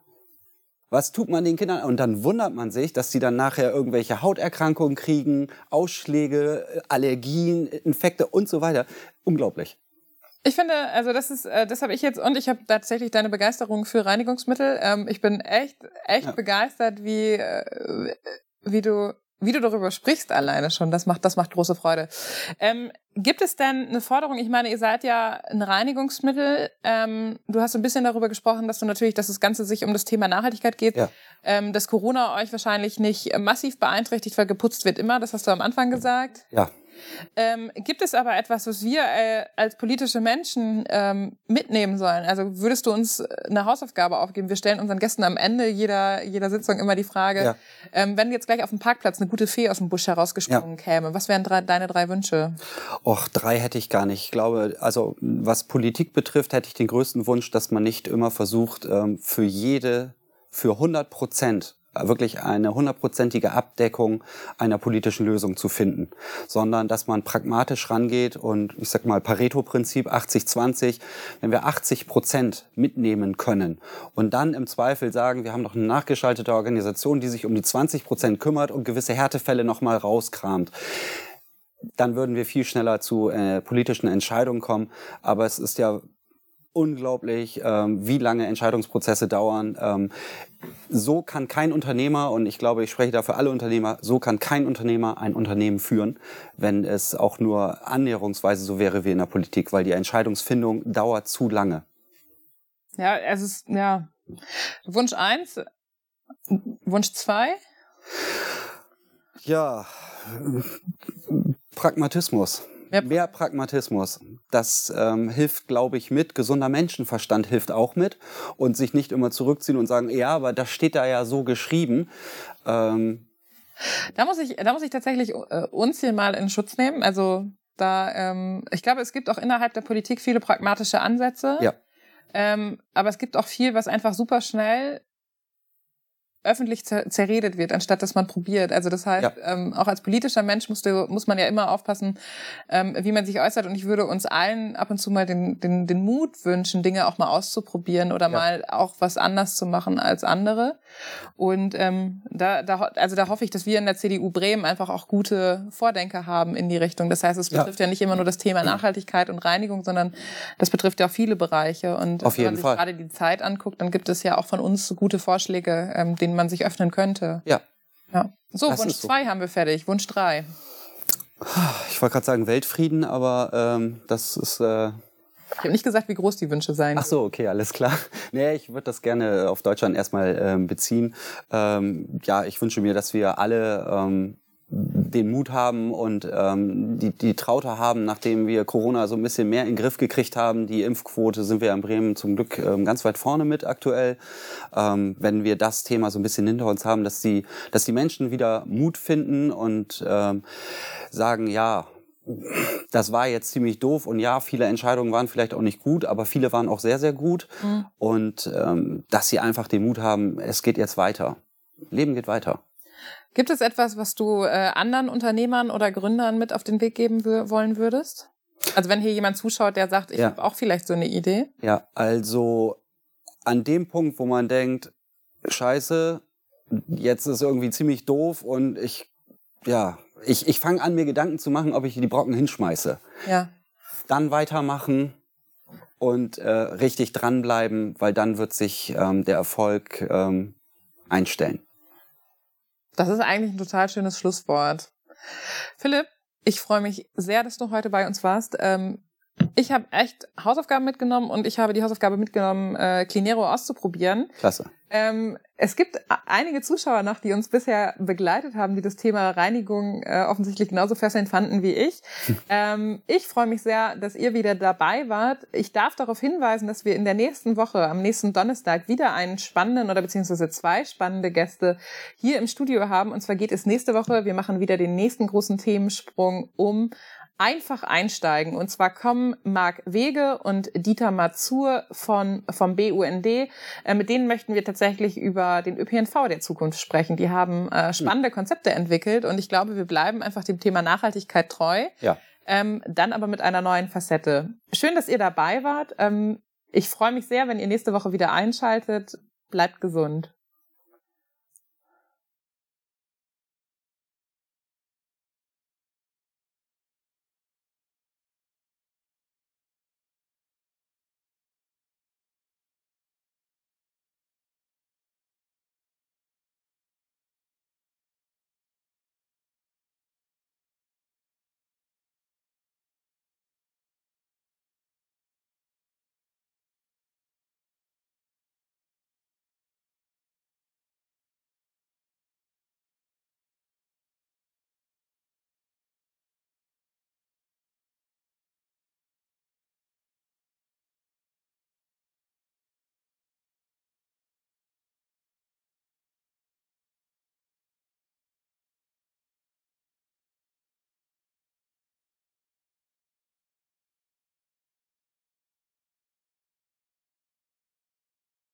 Was tut man den Kindern? Und dann wundert man sich, dass sie dann nachher irgendwelche Hauterkrankungen kriegen, Ausschläge, Allergien, Infekte und so weiter. Unglaublich. Ich finde, also das ist, äh, das habe ich jetzt und ich habe tatsächlich deine Begeisterung für Reinigungsmittel. Ähm, ich bin echt, echt ja. begeistert, wie, äh, wie du wie du darüber sprichst alleine schon, das macht, das macht große Freude. Ähm, gibt es denn eine Forderung? Ich meine, ihr seid ja ein Reinigungsmittel. Ähm, du hast ein bisschen darüber gesprochen, dass du natürlich, dass das Ganze sich um das Thema Nachhaltigkeit geht, ja. ähm, dass Corona euch wahrscheinlich nicht massiv beeinträchtigt, weil geputzt wird immer. Das hast du am Anfang gesagt. Ja. Ähm, gibt es aber etwas, was wir äh, als politische Menschen ähm, mitnehmen sollen? Also würdest du uns eine Hausaufgabe aufgeben? Wir stellen unseren Gästen am Ende jeder, jeder Sitzung immer die Frage, ja. ähm, wenn jetzt gleich auf dem Parkplatz eine gute Fee aus dem Busch herausgesprungen ja. käme, was wären drei, deine drei Wünsche? Och, drei hätte ich gar nicht. Ich glaube, also was Politik betrifft, hätte ich den größten Wunsch, dass man nicht immer versucht, ähm, für jede, für 100 Prozent wirklich eine hundertprozentige Abdeckung einer politischen Lösung zu finden, sondern dass man pragmatisch rangeht und ich sag mal Pareto-Prinzip 80-20, wenn wir 80 Prozent mitnehmen können und dann im Zweifel sagen, wir haben noch eine nachgeschaltete Organisation, die sich um die 20 Prozent kümmert und gewisse Härtefälle nochmal rauskramt dann würden wir viel schneller zu äh, politischen Entscheidungen kommen. Aber es ist ja unglaublich, ähm, wie lange Entscheidungsprozesse dauern. Ähm, so kann kein Unternehmer, und ich glaube, ich spreche da für alle Unternehmer, so kann kein Unternehmer ein Unternehmen führen, wenn es auch nur annäherungsweise so wäre wie in der Politik, weil die Entscheidungsfindung dauert zu lange. Ja, es ist, ja. Wunsch eins, Wunsch zwei? Ja, Pragmatismus. Mehr, Mehr Pragmatismus. Das ähm, hilft, glaube ich, mit. Gesunder Menschenverstand hilft auch mit. Und sich nicht immer zurückziehen und sagen, ja, aber das steht da ja so geschrieben. Ähm, da muss ich, da muss ich tatsächlich äh, uns hier mal in Schutz nehmen. Also da, ähm, ich glaube, es gibt auch innerhalb der Politik viele pragmatische Ansätze. Ja. Ähm, aber es gibt auch viel, was einfach super schnell öffentlich zer zerredet wird, anstatt dass man probiert. Also das heißt, ja. ähm, auch als politischer Mensch musst du, muss man ja immer aufpassen, ähm, wie man sich äußert. Und ich würde uns allen ab und zu mal den, den, den Mut wünschen, Dinge auch mal auszuprobieren oder ja. mal auch was anders zu machen als andere. Und ähm, da, da, also da hoffe ich, dass wir in der CDU Bremen einfach auch gute Vordenker haben in die Richtung. Das heißt, es betrifft ja, ja nicht immer nur das Thema Nachhaltigkeit und Reinigung, sondern das betrifft ja auch viele Bereiche. Und Auf wenn man sich Fall. gerade die Zeit anguckt, dann gibt es ja auch von uns gute Vorschläge, ähm, denen man sich öffnen könnte. Ja. ja. So, das Wunsch 2 so. haben wir fertig. Wunsch 3. Ich wollte gerade sagen Weltfrieden, aber ähm, das ist. Äh ich habe nicht gesagt, wie groß die Wünsche sein. Ach so, okay, alles klar. [LAUGHS] Nee, ich würde das gerne auf Deutschland erstmal ähm, beziehen. Ähm, ja, ich wünsche mir, dass wir alle ähm, den Mut haben und ähm, die, die Traute haben, nachdem wir Corona so ein bisschen mehr in den Griff gekriegt haben. Die Impfquote sind wir in Bremen zum Glück ähm, ganz weit vorne mit aktuell. Ähm, wenn wir das Thema so ein bisschen hinter uns haben, dass die, dass die Menschen wieder Mut finden und ähm, sagen, ja, das war jetzt ziemlich doof und ja, viele Entscheidungen waren vielleicht auch nicht gut, aber viele waren auch sehr, sehr gut. Mhm. Und ähm, dass sie einfach den Mut haben, es geht jetzt weiter. Leben geht weiter. Gibt es etwas, was du äh, anderen Unternehmern oder Gründern mit auf den Weg geben wollen würdest? Also wenn hier jemand zuschaut, der sagt, ich ja. habe auch vielleicht so eine Idee. Ja, also an dem Punkt, wo man denkt, scheiße, jetzt ist irgendwie ziemlich doof und ich, ja, ich, ich fange an, mir Gedanken zu machen, ob ich die Brocken hinschmeiße. Ja. Dann weitermachen und äh, richtig dranbleiben, weil dann wird sich ähm, der Erfolg ähm, einstellen. Das ist eigentlich ein total schönes Schlusswort. Philipp, ich freue mich sehr, dass du heute bei uns warst. Ähm, ich habe echt Hausaufgaben mitgenommen und ich habe die Hausaufgabe mitgenommen, äh, Clinero auszuprobieren. Klasse. Ähm, es gibt einige Zuschauer noch, die uns bisher begleitet haben, die das Thema Reinigung äh, offensichtlich genauso fesselnd fanden wie ich. [LAUGHS] ähm, ich freue mich sehr, dass ihr wieder dabei wart. Ich darf darauf hinweisen, dass wir in der nächsten Woche, am nächsten Donnerstag, wieder einen spannenden oder beziehungsweise zwei spannende Gäste hier im Studio haben. Und zwar geht es nächste Woche, wir machen wieder den nächsten großen Themensprung um einfach einsteigen. Und zwar kommen Marc Wege und Dieter Mazur von, vom BUND. Äh, mit denen möchten wir tatsächlich über den ÖPNV der Zukunft sprechen. Die haben äh, spannende Konzepte entwickelt und ich glaube, wir bleiben einfach dem Thema Nachhaltigkeit treu. Ja. Ähm, dann aber mit einer neuen Facette. Schön, dass ihr dabei wart. Ähm, ich freue mich sehr, wenn ihr nächste Woche wieder einschaltet. Bleibt gesund.